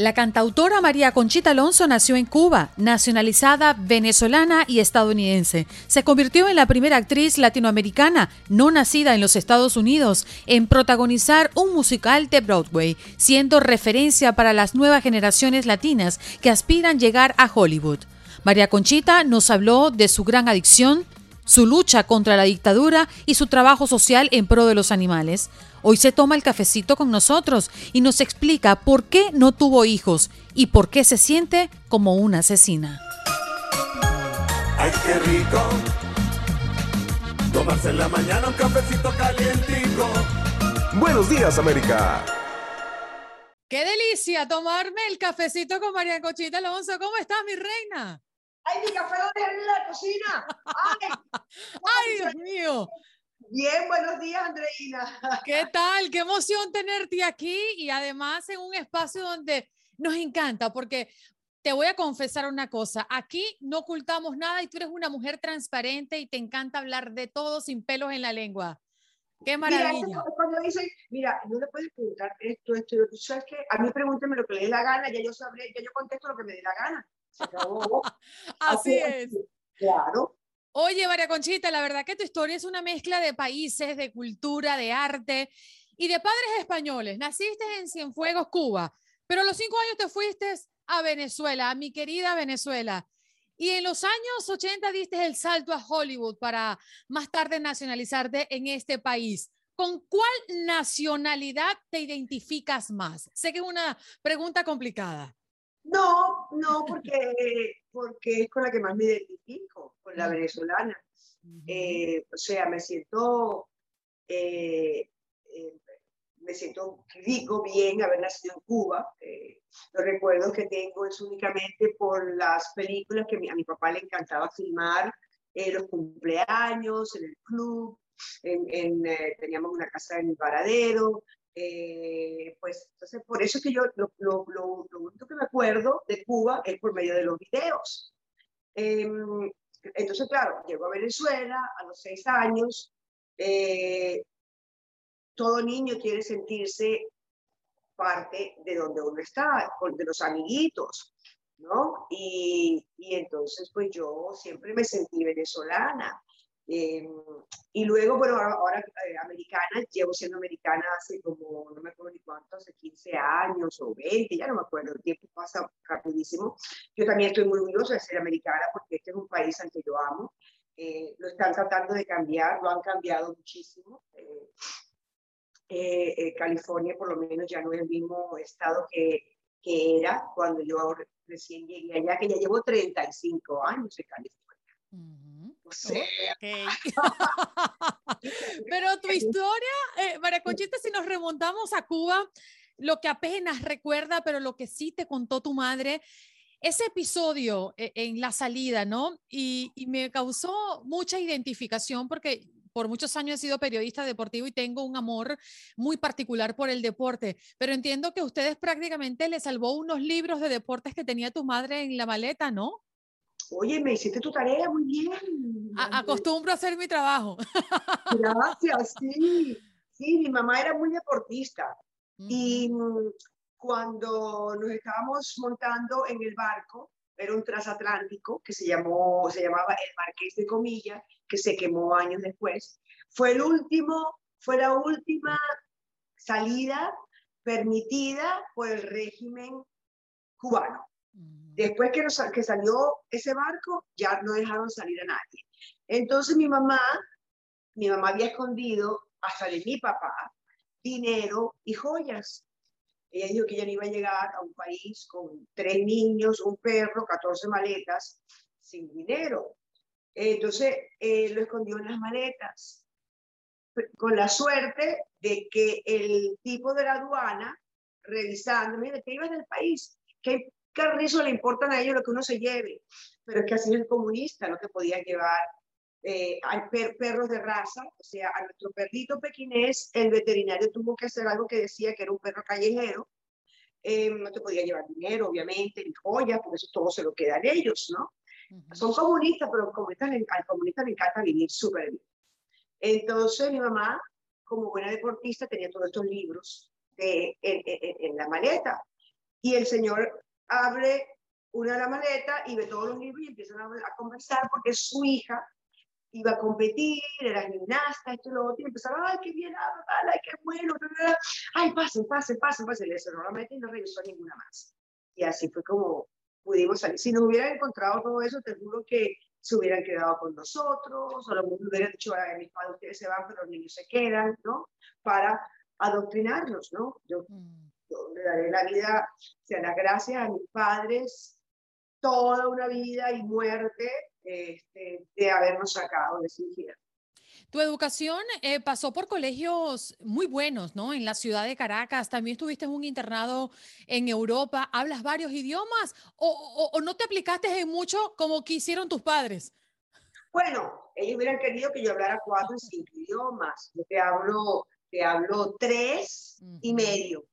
La cantautora María Conchita Alonso nació en Cuba, nacionalizada venezolana y estadounidense. Se convirtió en la primera actriz latinoamericana no nacida en los Estados Unidos en protagonizar un musical de Broadway, siendo referencia para las nuevas generaciones latinas que aspiran llegar a Hollywood. María Conchita nos habló de su gran adicción, su lucha contra la dictadura y su trabajo social en pro de los animales. Hoy se toma el cafecito con nosotros y nos explica por qué no tuvo hijos y por qué se siente como una asesina. ¡Ay, qué rico! Tomarse en la mañana un cafecito calientico. Buenos días, América. ¡Qué delicia tomarme el cafecito con María Conchita Alonso! ¿Cómo estás, mi reina? ¡Ay, mi café lo dejé en la cocina! ¡Ay! ¡Ay, Dios mío! Bien, buenos días, Andreina. ¿Qué tal? Qué emoción tenerte aquí y además en un espacio donde nos encanta, porque te voy a confesar una cosa, aquí no ocultamos nada y tú eres una mujer transparente y te encanta hablar de todo sin pelos en la lengua. Qué maravilla. Mira, cuando dicen, mira, no le puedes preguntar esto, esto, y ¿sabes qué? A mí pregúnteme lo que le dé la gana, ya yo sabré, ya yo contesto lo que me dé la gana. Así, es. Claro. Oye, María Conchita, la verdad que tu historia es una mezcla de países, de cultura, de arte y de padres españoles. Naciste en Cienfuegos, Cuba, pero a los cinco años te fuiste a Venezuela, a mi querida Venezuela. Y en los años 80 diste el salto a Hollywood para más tarde nacionalizarte en este país. ¿Con cuál nacionalidad te identificas más? Sé que es una pregunta complicada. No, no, porque, porque es con la que más me identifico, con la venezolana. Eh, o sea, me siento, eh, eh, me siento rico, bien haber nacido en Cuba. los recuerdos que tengo es únicamente por las películas que a mi papá le encantaba filmar, los cumpleaños, en el club, en, teníamos una casa en el Varadero, eh, pues entonces por eso es que yo lo, lo, lo, único que me acuerdo de Cuba es por medio de los videos. Em, entonces, claro, llego a Venezuela a los seis años. Eh, todo niño quiere sentirse parte de donde uno está, de los amiguitos, ¿no? Y, y entonces, pues yo siempre me sentí venezolana. Eh, y luego, bueno, ahora, eh, americana, llevo siendo americana hace como, no me acuerdo ni cuánto, hace 15 años o 20, ya no me acuerdo, el tiempo pasa rapidísimo. Yo también estoy muy orgullosa de ser americana porque este es un país al que yo amo. Eh, lo están tratando de cambiar, lo han cambiado muchísimo. California por lo menos ya no es el mismo estado que, que era cuando yo recién llegué allá, que ya llevo 35 años en California. Pero tu historia, eh, María Conchita, si nos remontamos a Cuba, lo que apenas recuerda, pero lo que sí te contó tu madre, ese episodio eh, en la salida, ¿no? Y, y, me causó mucha identificación porque por muchos años he sido periodista deportivo y tengo un amor muy particular por el deporte, pero entiendo que ustedes prácticamente le salvó unos libros de deportes que tenía tu madre en la maleta, ¿no? Oye, me hiciste tu tarea muy bien. acostumbro a hacer mi trabajo. Gracias, sí. Sí, mi mamá era muy deportista. Y cuando nos estábamos montando en el barco, era un transatlántico que se, llamó, se llamaba el Marqués de Comilla, que se quemó años después. Fue el último, fue la última salida permitida por el régimen cubano. Después que, que salió ese barco, ya no dejaron salir a nadie. Entonces mi mamá, mi mamá había escondido hasta de mi papá dinero y joyas. Ella dijo que ella no iba a llegar a un país con tres niños, un perro, 14 maletas, sin dinero. Entonces eh, lo escondió en las maletas, con la suerte de que el tipo de la aduana revisando, mira, que ibas del país, ¿qué carrizo le importan a ellos lo que uno se lleve? Pero es que así es el comunista, no te podía llevar eh, perros de raza, o sea, a nuestro perrito pequinés, el veterinario tuvo que hacer algo que decía que era un perro callejero, eh, no te podía llevar dinero, obviamente, ni joyas, porque eso todo se lo quedan ellos, ¿no? Son comunistas, pero comunistas, al comunista le encanta vivir súper bien. Entonces mi mamá, como buena deportista, tenía todos estos libros de, en, la maleta. Y el señor abre una de la maleta y ve todos los libros y empiezan a, a conversar porque su hija iba a competir, era gimnasta, esto y lo otro, y empezaba, ay, qué bien, ay, qué bueno, ay, pasen, pasen, pasen, pasen, le cerró la meta y no regresó ninguna más. Y así fue como pudimos salir. Si no hubieran encontrado todo eso, te juro que se hubieran quedado con nosotros, o lo hubieran dicho, a mis padres, ustedes se van, pero los niños se quedan, ¿no? Para adoctrinarlos, ¿no? Yo, mm. Yo le daré la vida, o sea, las gracias a mis padres, toda una vida y muerte este, de habernos sacado de ese infierno. Tu educación eh, pasó por colegios muy buenos, ¿no? En la ciudad de Caracas, también estuviste en un internado en Europa, ¿hablas varios idiomas o, o, no te aplicaste en mucho como quisieron tus padres? Bueno, ellos hubieran querido que yo hablara cuatro o cinco idiomas. Yo te hablo, te hablo tres y medio.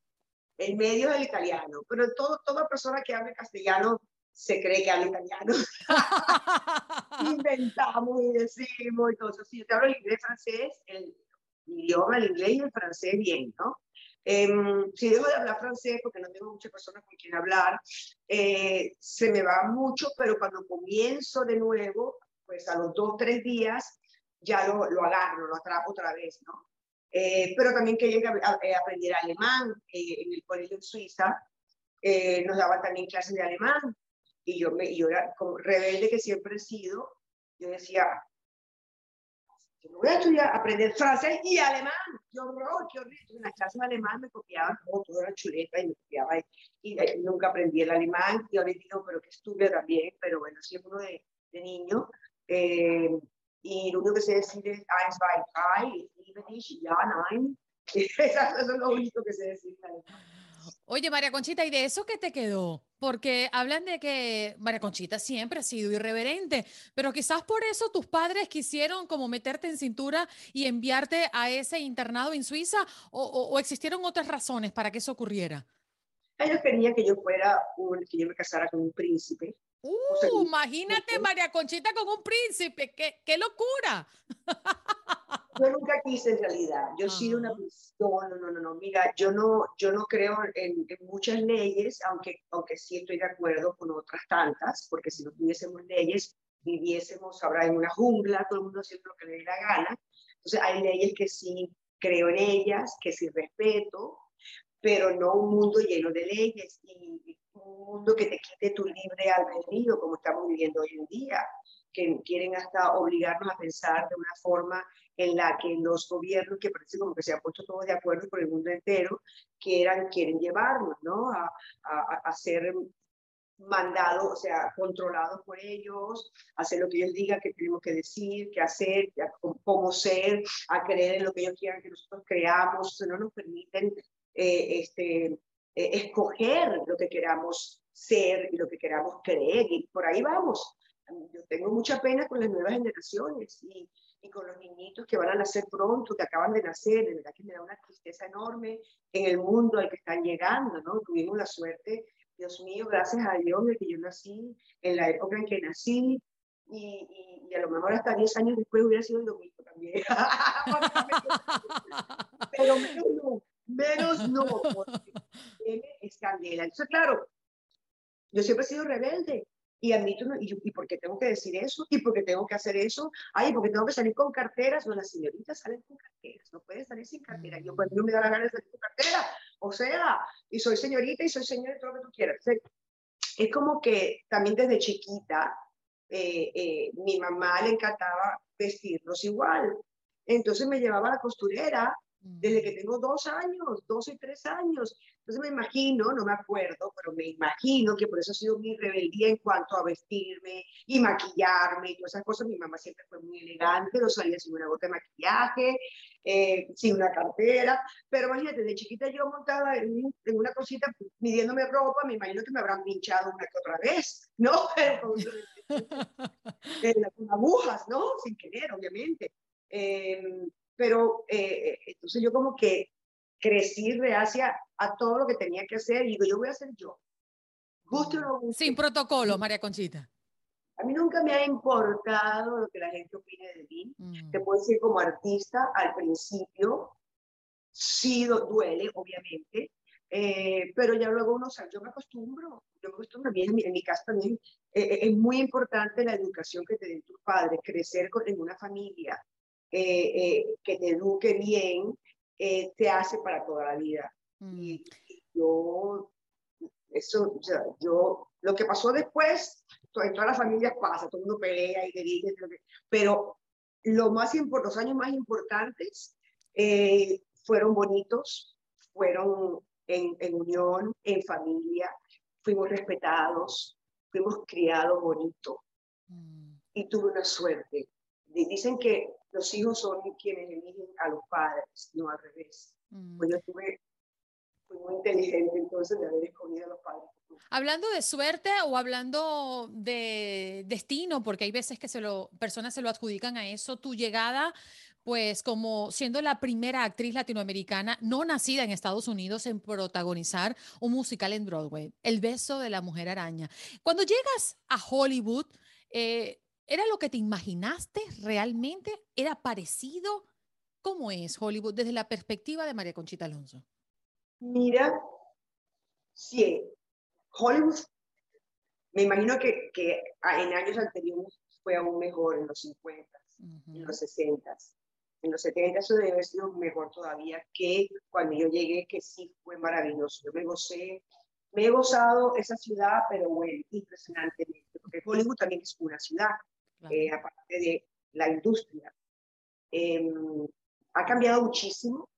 El medio es el italiano, pero todo, toda persona que hable castellano se cree que habla italiano. Inventamos y decimos y todo eso. Si yo te hablo el inglés, francés, el, idioma, el inglés y el francés bien, ¿no? Em, si dejo de hablar francés porque no tengo muchas personas con quien hablar, eh, se me va mucho, pero cuando comienzo de nuevo, pues a los dos, tres días, ya lo, lo agarro, lo atrapo otra vez, ¿no? Eh, pero también que eh, aprender alemán en el colegio en Suiza. nos daban también clases de alemán y yo, me, yo era como rebelde que siempre he sido, yo decía, yo voy a estudiar, aprender francés y alemán, qué horror, qué horrible. En las clases de alemán me copiaban todo, todo era chuleta y me copiaba y, nunca aprendí el alemán y ahora digo, pero que estudio también, pero bueno, siempre uno de, de niño. Eh, y lo único que sé decir es eins, zwei, drei, liebe dich, ja, nein. Eso es lo único que sé decir. Oye, María Conchita, ¿y de eso qué te quedó? Porque hablan de que María Conchita siempre ha sido irreverente, pero quizás por eso tus padres quisieron como meterte en cintura y enviarte a ese internado en Suiza o, existieron otras razones para que eso ocurriera. Ellos querían que yo fuera, un, que yo me casara con un príncipe. Uh, imagínate María Conchita con un príncipe, qué, qué locura. Yo nunca quise en realidad. Yo sí una no, no, no, no, mira, yo no, yo no creo en, muchas leyes, aunque, aunque sí estoy de acuerdo con otras tantas, porque si no tuviésemos leyes, viviésemos ahora en una jungla, todo el mundo haciendo lo que le dé la gana. Entonces hay leyes que sí creo en ellas, que sí respeto, pero no un mundo lleno de leyes y un mundo que te quite tu libre albedrío, como estamos viviendo hoy en día que quieren hasta obligarnos a pensar de una forma en la que los gobiernos, que parece como que se han puesto todos de acuerdo por el mundo entero, quieran, quieren llevarnos, ¿no? A, a, ser mandados, o sea, controlados por ellos, hacer lo que ellos digan que tenemos que decir, qué hacer, cómo ser, a creer en lo que ellos quieran que nosotros creamos, no nos permiten eh, este, eh, escoger lo que queramos ser y lo que queramos creer, y por ahí vamos yo tengo mucha pena con las nuevas generaciones y, y, con los niñitos que van a nacer pronto, que acaban de nacer, de verdad que me da una tristeza enorme en el mundo al que están llegando, ¿no? Tuvimos la suerte, Dios mío, gracias a Dios, de que yo nací en la época en que nací, y, y, a lo mejor hasta 10 años después hubiera sido lo mismo también. Pero menos no, menos no, porque tiene escandela. Entonces, claro, yo siempre he sido rebelde, y admito, y, ¿y por qué tengo que decir eso? ¿Y por qué tengo que hacer eso? Ay, porque tengo que salir con carteras. No, las señoritas salen con carteras, no pueden salir sin cartera. Yo, pues, no me da la gana de salir con cartera. O sea, y soy señorita y soy señora y todo lo que tú quieras. es como que también desde chiquita, eh, eh, mi mamá le encantaba vestirnos igual. Entonces me llevaba a la costurera desde que tengo dos años, dos y tres años. Entonces me imagino, no me acuerdo, pero me imagino que por eso ha sido mi rebeldía en cuanto a vestirme y maquillarme y todas esas cosas. Mi mamá siempre fue muy elegante, no salía sin una gota de maquillaje, eh, sin una cartera. Pero imagínate, de chiquita yo montaba en, una cosita midiéndome ropa, me imagino que me habrán pinchado una que otra vez, ¿no? con agujas, ¿no? Sin querer, obviamente. Em, pero eh, entonces yo como que crecí reacia a todo lo que tenía que hacer y digo, yo voy a ser yo. Gusto Sin protocolo, María Conchita. A mí nunca me ha importado lo que la gente opine de mí. Mm. Te puedo decir como artista, al principio, sí duele, obviamente, eh, pero ya luego uno, sabe, yo me acostumbro, yo me acostumbro, en mi, en mi casa también eh, es muy importante la educación que te den tus padres, crecer en una familia, eh, que te eduque bien, eh, te hace para toda la vida. Mm. Y, yo, eso, o sea, yo, lo que pasó después, en todas las familias pasa, todo el mundo pelea y dirige, pero lo más los años más importantes eh, fueron bonitos, fueron en, en, unión, en familia, fuimos respetados, fuimos criados bonito mm. y tuve una suerte. Dicen que los hijos son quienes eligen a los padres, no al revés. Mm. Pues yo tuve, fui muy inteligente entonces de haber escogido a los padres. Hablando de suerte o hablando de destino, porque hay veces que se lo, personas se lo adjudican a eso, tu llegada, pues como siendo la primera actriz latinoamericana no nacida en Estados Unidos en protagonizar un musical en Broadway, El beso de la mujer araña. Cuando llegas a Hollywood, eh, ¿Era lo que te imaginaste realmente? ¿Era parecido? ¿Cómo es Hollywood desde la perspectiva de María Conchita Alonso? Mira, sí, Hollywood, me imagino que, que en años anteriores fue aún mejor, en los 50, en los 60. En los 70 eso debe haber sido mejor todavía que cuando yo llegué, que sí fue maravilloso. Yo me gocé, me he gozado esa ciudad, pero bueno, impresionantemente, porque Hollywood también es una ciudad. Eh, aparte de la industria. Em, ha cambiado muchísimo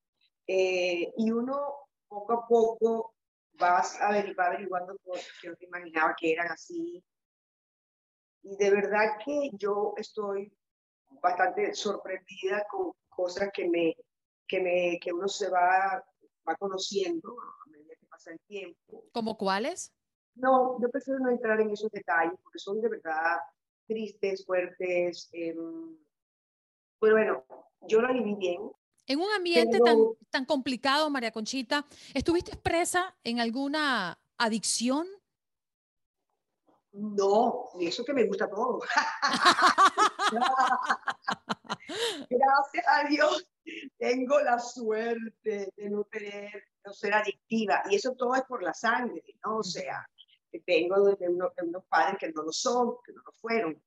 eh, y uno poco a poco va, averiguando cosas que no te imaginaba que eran así. Y de verdad que yo estoy bastante sorprendida con cosas que, me, que, me, que uno se va, va conociendo a medida que pasa el tiempo. ¿Como cuáles? No, yo prefiero no entrar en esos detalles porque son de verdad tristes, fuertes. Eh, pues bueno, yo lo viví bien. En un ambiente tan, tan complicado, María Conchita, ¿estuviste expresa en alguna adicción? No, eso que me gusta todo. Gracias a Dios tengo la suerte de no tener, no ser adictiva. Y eso todo es por la sangre, ¿no? O sea, vengo de, unos padres que no lo son, que no lo fueron.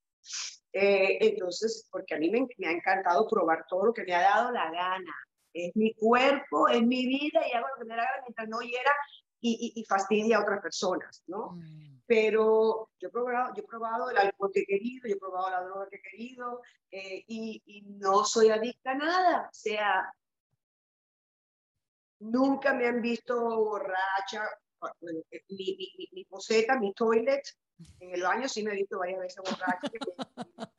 Eh, entonces, porque a mí me, me, ha encantado probar todo lo que me ha dado la gana. Es mi cuerpo, es mi vida y hago lo que me da gana mientras no hiera y, y, fastidia a otras personas, ¿no? Mm. Pero yo he, probado, yo he probado el alcohol que he querido, yo he probado la droga que he querido eh, y, y no soy adicta a nada. O sea, nunca me han visto borracha, mi, mi, mi, poseta, mi toilet, en el baño sí me he visto varias veces borracha.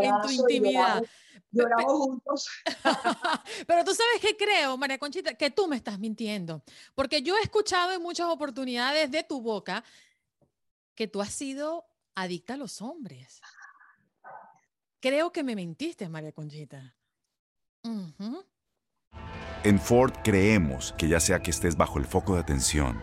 en tu intimidad. Lloramos, juntos. Pero tú sabes que creo, María Conchita, que tú me estás mintiendo. Porque yo he escuchado en muchas oportunidades de tu boca que tú has sido adicta a los hombres. Creo que me mentiste, María Conchita. En Ford creemos que ya sea que estés bajo el foco de atención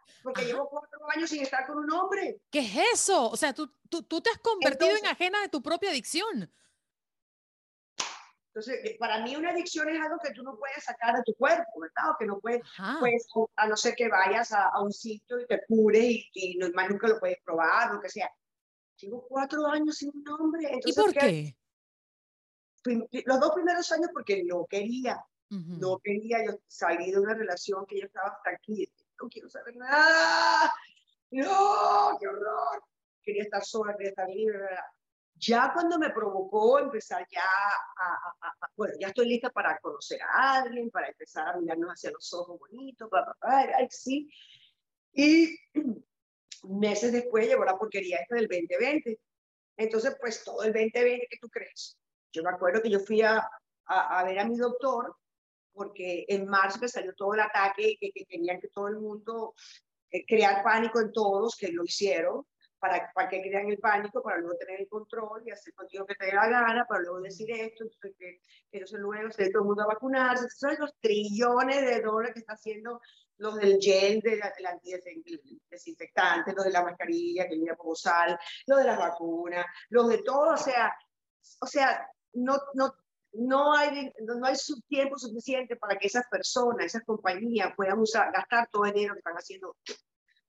porque llevo cuatro años sin estar con un hombre. ¿Qué es eso? O sea, tú, tú, tú te has convertido Entonces- en ajena de tu propia adicción. Entonces, eh, para mí una adicción es algo que tú no puedes sacar de tu cuerpo, ¿verdad? O que no puedes, Ajá. pues, a no ser que vayas a, a un sitio y te cures y, y no, más nunca lo puedes probar, lo que sea. Llevo cuatro años sin un hombre. ¿Y Entonces, por ¿qué? Los dos primeros años porque no quería, Ujú. no quería, yo salí de una relación que yo estaba aquí, no quiero saber nada, no, qué horror, quería estar sola, quería estar libre, bla. ya cuando me provocó empezar ya a, a- a- bueno, ya estoy lista para conocer a alguien, para empezar a mirarnos hacia los ojos bonitos, ay, sí, y meses después llegó la porquería esta del 2020, entonces pues todo el 2020, ¿qué tú crees? Yo me acuerdo que yo fui a, a, a ver a mi doctor porque en marzo me salió todo el ataque que, que querían que todo el mundo eh, crear pánico en todos, que lo hicieron, para, para que crean el pánico, para luego tener el control y hacer contigo que te dé la gana, para luego decir esto, entonces que, que entonces luego se todo el mundo a vacunarse, son los trillones de dólares que está haciendo los del gel, del antidesen- desinfectante, los de la mascarilla, que mira poco sal, los de las vacunas, los de todo, o sea, o sea, no, no, no hay, no, hay su tiempo suficiente para que esas personas, esas compañías puedan usar, gastar todo el dinero que están haciendo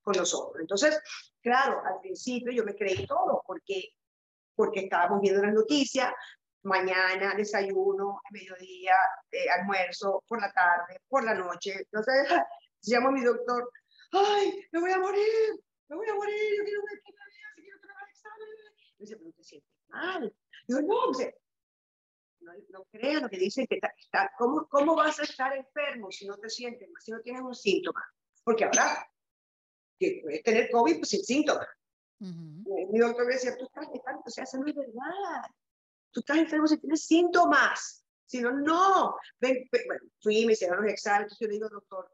con nosotros. Entonces, claro, al principio yo me creí todo porque, porque estábamos viendo las noticias, mañana, desayuno, mediodía, eh, almuerzo, por la tarde, por la noche. Entonces, llamo a mi doctor, ay, me voy a morir, me voy a morir, yo quiero ver qué me quiero tomar examen. Me dice, pero te sientes mal. Digo, no, no, no creas lo que dicen que está, está- ¿cómo, ¿cómo vas a estar enfermo si no te sientes si no tienes un síntoma? Porque ahora que puedes tener COVID pues, sin síntomas. Ujú. Eh, Mi doctor me decía, tú estás enfermo, o sea, eso no es verdad. Tú estás enfermo si tienes síntomas. Si no, no. Ven, ven, bueno, fui, me hicieron los exámenes, yo le digo, doctor,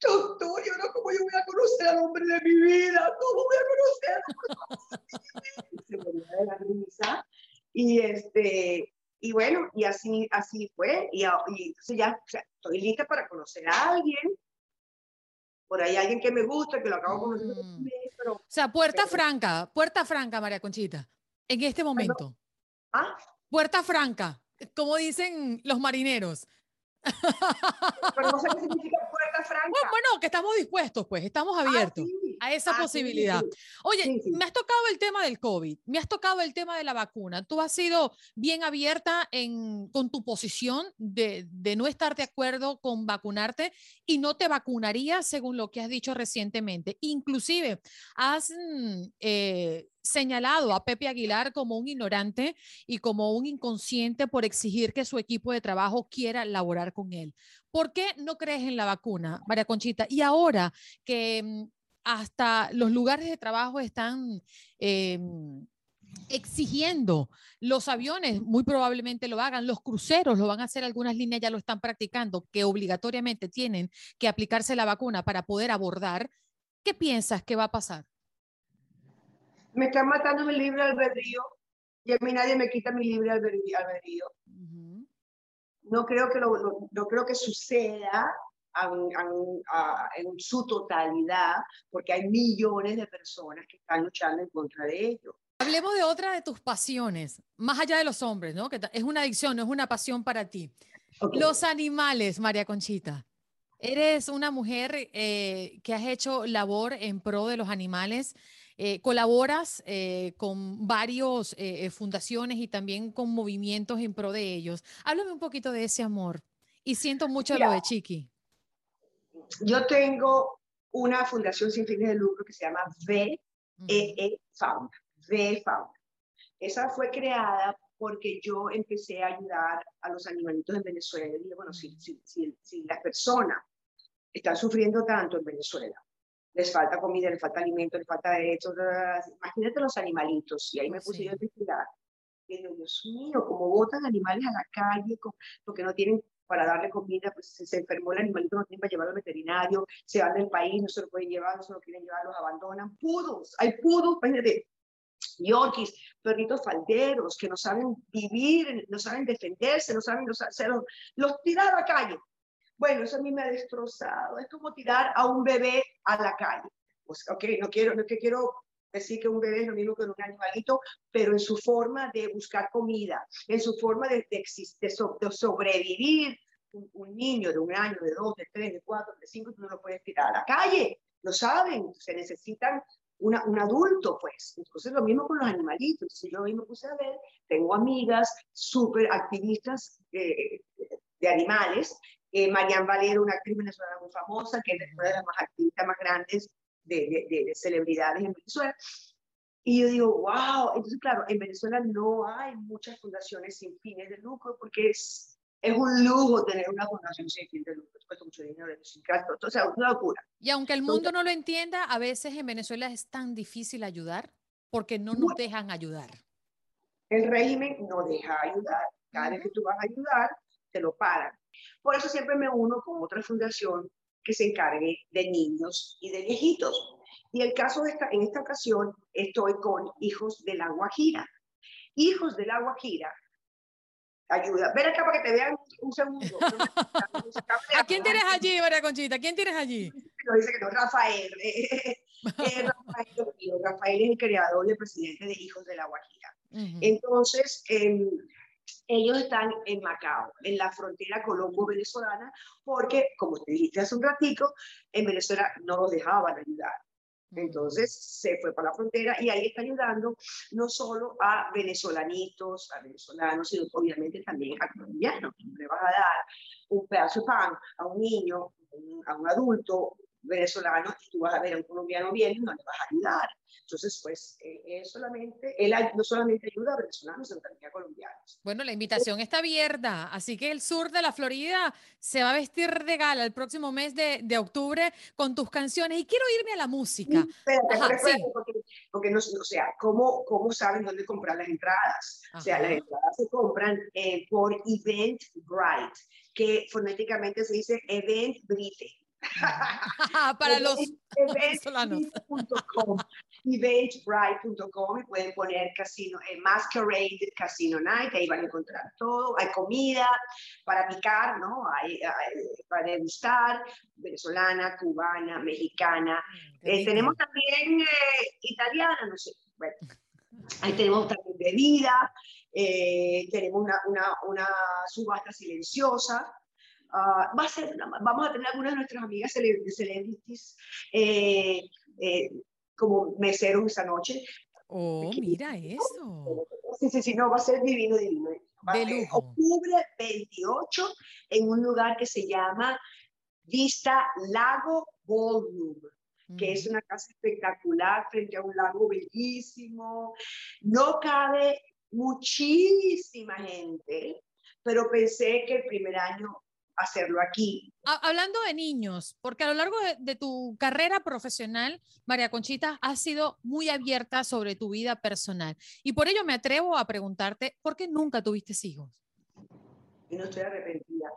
doctor, yo no, ¿cómo yo voy a conocer al hombre de mi vida? ¿Cómo voy a conocerlo? Se ponía de la risa. Y este, y bueno, y así, así fue. Y, a- y entonces ya, o sea, estoy lista para conocer a alguien. Por ahí alguien que me gusta, que lo acabo de conocer, Mm. pero, O sea, puerta Pero- franca, puerta franca, María Conchita, en este momento. ah, Puerta franca, como dicen los marineros. pero no sé qué significa puerta franca. Bueno, bueno, que estamos dispuestos, pues, estamos Ah, abiertos sí. A esa Ah, posibilidad. sí. Oye, Sí, me has tocado el tema del COVID, me has tocado el tema de la vacuna. Tú has sido bien abierta en, con tu posición de, de no estar de acuerdo con vacunarte y no te vacunarías según lo que has dicho recientemente. Inclusive, has mm, eh, señalado a Pepe Aguilar como un ignorante y como un inconsciente por exigir que su equipo de trabajo quiera laborar con él. ¿Por qué no crees en la vacuna, María Conchita? Y ahora que mm, hasta los lugares de trabajo están eh, exigiendo, los aviones muy probablemente lo hagan, los cruceros lo van a hacer, algunas líneas ya lo están practicando, que obligatoriamente tienen que aplicarse la vacuna para poder abordar. ¿Qué piensas que va a pasar? Me están matando mi libre albedrío y a mí nadie me quita mi libre albedrí- albedrío. Ujú. No creo que, lo, lo- no creo que suceda a un- a un- a- en su totalidad porque hay millones de personas que están luchando en contra de ello. Hablemos de otra de tus pasiones, más allá de los hombres, ¿no? Que es una adicción, no es una pasión para ti. Ok. Los animales, María Conchita. Eres una mujer eh, que has hecho labor en pro de los animales. eh, colaboras eh, con varias fundaciones y también con movimientos en pro de ellos. Háblame un poquito de ese amor. Y siento mucho lo Mira. de Chiqui. Yo tengo una fundación sin fines de lucro que se llama VEE. EE Fauna, VE Fauna. Esa fue creada porque yo empecé a ayudar a los animalitos en Venezuela. Y dije, bueno, si, si, si, si las personas están sufriendo tanto en Venezuela, les falta comida, les falta alimento, les falta derechos, imagínate los animalitos. Y ahí me puse Sí. yo a investigar. Y digo, Dios mío, cómo botan animales a la calle, porque no tienen para darle comida, pues se, se enfermó el animalito, no tienen para llevarlo al veterinario, se van del país, no se lo pueden llevar, no se lo quieren llevar, los abandonan. Pudos, hay pudos, de yorkies, perritos falderos que no saben vivir, no saben defenderse, no saben, los, los, los tirar a la calle. Bueno, eso a mí me ha destrozado. Es como tirar a un bebé a la calle. Pues, ok, no quiero, no es que quiero decir que un bebé es lo mismo que un animalito, pero en su forma de buscar comida, en su forma de, de, de sobrevivir, un, un, niño de un año, de dos, de tres, de cuatro, de cinco, tú no lo puedes tirar a la calle, lo saben, se necesitan una, un adulto, pues. Entonces, lo mismo con los animalitos. Entonces, yo me puse a ver, tengo amigas súper activistas eh, de animales, eh, Marian Valero, una actriz venezolana muy famosa, que es una de las más activistas más grandes de, de, de, celebridades en Venezuela. Y yo digo, wow, entonces claro, en Venezuela no hay muchas fundaciones sin fines de lucro porque es, es un lujo tener una fundación sin fines de lucro, cuesta mucho dinero, sin gasto, o sea, una locura. Y aunque el mundo no lo entienda, a veces en Venezuela es tan difícil ayudar porque no nos dejan ayudar. El régimen no deja ayudar. Cada vez que tú vas a ayudar, te lo paran. Por eso siempre me uno con otra fundación que se encargue de niños y de viejitos. Y el caso de esta, en esta ocasión estoy con Hijos de la Guajira. Hijos de la Guajira, ayuda. Ven acá para que te vean un segundo. ¿A quién tienes allí, María Conchita? ¿Quién tienes allí? Lo dice que no, Rafael. Rafael, Rafael es el creador y el presidente de Hijos de la Guajira. Uh -huh. Entonces, eh, ellos están en Macao, en la frontera colombo-venezolana, porque, como te dijiste hace un ratico, en Venezuela no los dejaban ayudar. Entonces se fue para la frontera y ahí está ayudando no solo a venezolanitos, a venezolanos, sino obviamente también a colombianos. Le vas a dar un pedazo de pan a un niño, a un adulto venezolano y tú vas a ver a un colombiano bien y no le vas a ayudar. Entonces, pues, eh, es solamente, él no solamente ayuda a venezolanos, sino también a colombianos. Bueno, la invitación está abierta, así que el sur de la Florida se va a vestir de gala el próximo mes de, de octubre con tus canciones. Y quiero irme a la música. Sí, espérate, Ajá, espérate, sí. porque, porque no, o sea, ¿cómo, ¿cómo saben dónde comprar las entradas? Ajá. O sea, las entradas se compran eh, por Eventbrite, que fonéticamente se dice Eventbrite. para los venezolanos. Eventbrite.com y pueden poner casino, eh, Masquerade Casino Night, ahí van a encontrar todo. Hay comida para picar, ¿no? Hay, hay para degustar, venezolana, cubana, mexicana. Eh, tenemos también eh, italiana, no sé. Bueno, ahí tenemos también bebida, eh, tenemos una, una, una subasta silenciosa. Uh, va a ser, vamos a tener algunas de nuestras amigas cele celebrities eh, eh, como meseros esta noche. Oh, mira eso. Sí, sí, sí, no, va a ser divino, divino. De lujo. Octubre 28 en un lugar que se llama Vista Lago Ballroom que es una casa espectacular frente a un lago bellísimo. No cabe muchísima gente, pero pensé que el primer año hacerlo aquí. Hablando de niños, porque a lo largo de, de, tu carrera profesional, María Conchita, has sido muy abierta sobre tu vida personal. Y por ello me atrevo a preguntarte, ¿por qué nunca tuviste hijos? No estoy arrepentida.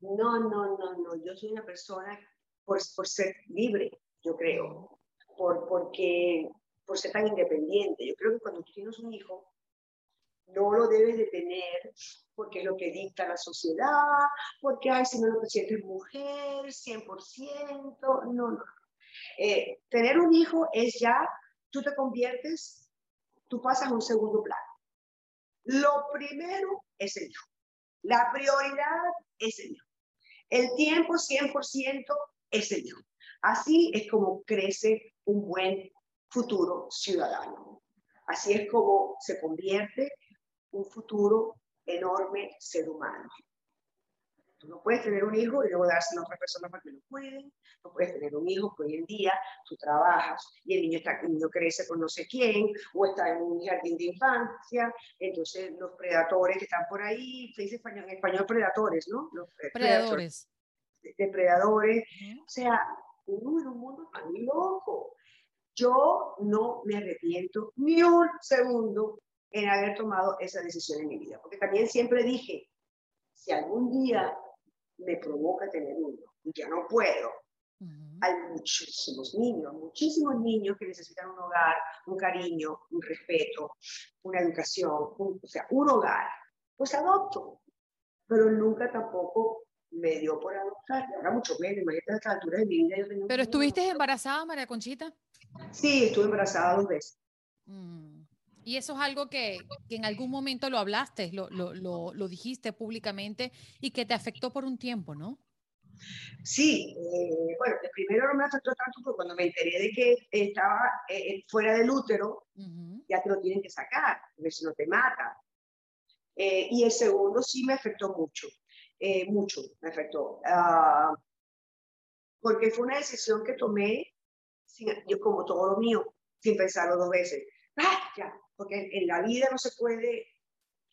No, no, no, no. Yo soy una persona por, por ser libre, yo creo. Por, porque, por ser tan independiente. Yo creo que cuando tú tienes un hijo, no lo debes de tener porque es lo que dicta la sociedad, porque, ay, si no lo sientes mujer, 100%, no, no. Eh, tener un hijo es ya, tú te conviertes, tú pasas a un segundo plano. Lo primero es el hijo. La prioridad es el hijo. El tiempo 100% es el hijo. Así es como crece un buen futuro ciudadano. Así es como se convierte un futuro enorme ser humano. Tú no puedes tener un hijo y luego dárselo a otra persona para que lo cuiden. No puedes tener un hijo que hoy en día tú trabajas y el niño, está, el niño crece con no sé quién o está en un jardín de infancia. Entonces los predadores que están por ahí, se dice español, en español predadores, ¿no? Los predadores. Depredadores. O sea, uno en un mundo tan loco. Yo no me arrepiento ni un segundo en haber tomado esa decisión en mi vida. Porque también siempre dije, si algún día me provoca tener uno ya no puedo, hay muchísimos niños, muchísimos niños que necesitan un hogar, un cariño, un respeto, una educación, o sea, un hogar. Pues adopto, pero nunca tampoco me dio por adoptar. Ahora mucho menos, imagínate a esta altura de mi vida. Yo ¿Pero un- estuviste embarazada, María Conchita? Sí, estuve embarazada dos veces. Mm. Y eso es algo que, que en algún momento lo hablaste, lo, lo, lo, lo dijiste públicamente y que te afectó por un tiempo, ¿no? Sí, eh, bueno, el primero no me afectó tanto porque cuando me enteré de que estaba eh, fuera del útero, Ujú. ya te lo tienen que sacar, porque si no te mata. Eh, y el segundo sí me afectó mucho, eh, mucho me afectó, Ah, porque fue una decisión que tomé, sin, yo como todo lo mío, sin pensarlo dos veces. ¡Ah! Porque en, la vida no se puede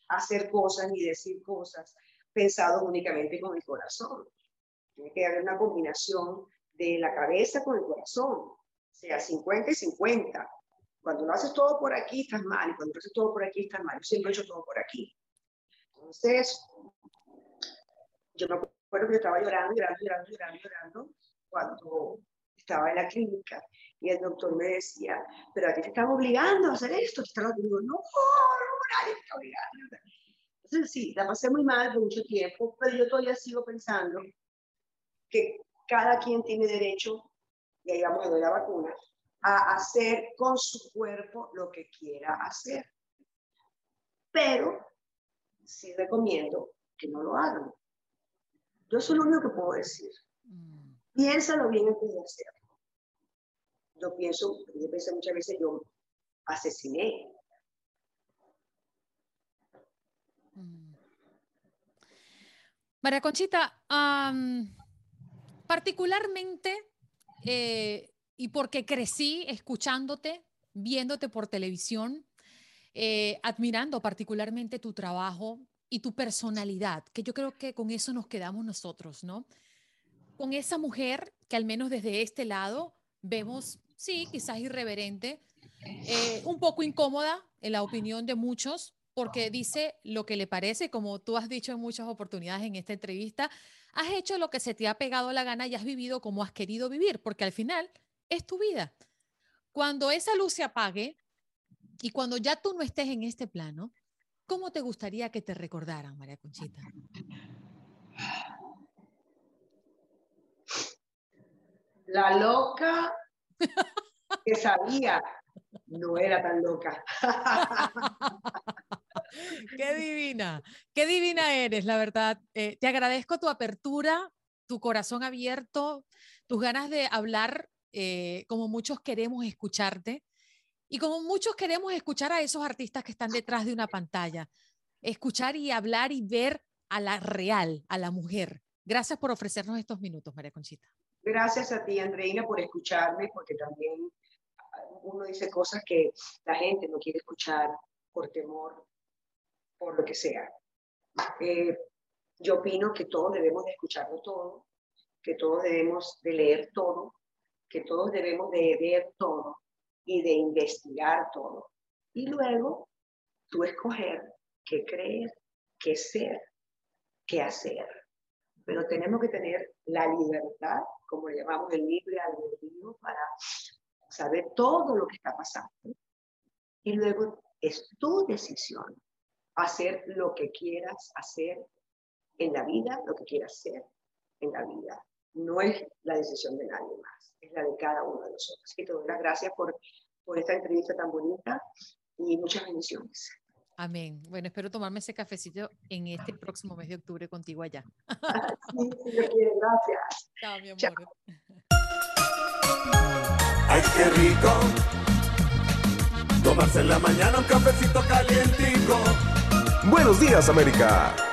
hacer cosas ni decir cosas pensado únicamente con el corazón. Tiene que haber una combinación de la cabeza con el corazón, o sea, 50 y 50. Cuando lo haces todo por aquí, estás mal, y cuando lo haces todo por aquí, estás mal. Yo siempre he hecho todo por aquí. Entonces, yo me acuerdo que yo estaba llorando, llorando, llorando, llorando, llorando, cuando estaba en la clínica, y el doctor me decía, pero a ti te están obligando a hacer esto. Y estaba- digo, no, no, nadie está obligando. Entonces, sí, la pasé muy mal por mucho tiempo, pero yo todavía sigo pensando que cada quien tiene derecho, y ahí vamos a ver la vacuna, a hacer con su cuerpo lo que quiera hacer. Pero sí recomiendo que no lo hagan. Yo soy lo único que puedo decir. Mm. Piénsalo bien antes de hacerlo. Yo pienso, yo pensé muchas veces, yo asesiné. Mm. María Conchita, particularmente, eh, y porque crecí escuchándote, viéndote por televisión, eh, admirando particularmente tu trabajo y tu personalidad, que yo creo que con eso nos quedamos nosotros, ¿no? Con esa mujer que al menos desde este lado vemos, sí, quizás irreverente, eh, un poco incómoda en la opinión de muchos, porque dice lo que le parece, como tú has dicho en muchas oportunidades en esta entrevista, has hecho lo que se te ha pegado la gana y has vivido como has querido vivir, porque al final es tu vida. Cuando esa luz se apague y cuando ya tú no estés en este plano, ¿cómo te gustaría que te recordaran, María Conchita? La loca que sabía no era tan loca. Qué divina, qué divina eres, la verdad. Eh, te agradezco tu apertura, tu corazón abierto, tus ganas de hablar eh, como muchos queremos escucharte y como muchos queremos escuchar a esos artistas que están detrás de una pantalla. Escuchar y hablar y ver a la real, a la mujer. Gracias por ofrecernos estos minutos, María Conchita. Gracias a ti, Andreina, por escucharme, porque también uno dice cosas que la gente no quiere escuchar por temor, por lo que sea. Eh, yo opino que todos debemos de escucharlo todo, que todos debemos de leer todo, que todos debemos de ver todo y de investigar todo. Y luego tú escoger qué creer, qué ser, qué hacer. Pero tenemos que tener la libertad, como le llamamos el libre albedrío, para saber todo lo que está pasando. Y luego es tu decisión hacer lo que quieras hacer en la vida, lo que quieras hacer en la vida. No es la decisión de nadie más, es la de cada uno de nosotros. Así que te doy las gracias por, por esta entrevista tan bonita y muchas bendiciones. Amén. Bueno, espero tomarme ese cafecito en este próximo mes de octubre contigo allá. Sí, si Dios quiere, gracias. Chao, mi amor. Chao. Ay, qué rico. Tomarse en la mañana un cafecito calientico. Buenos días, América.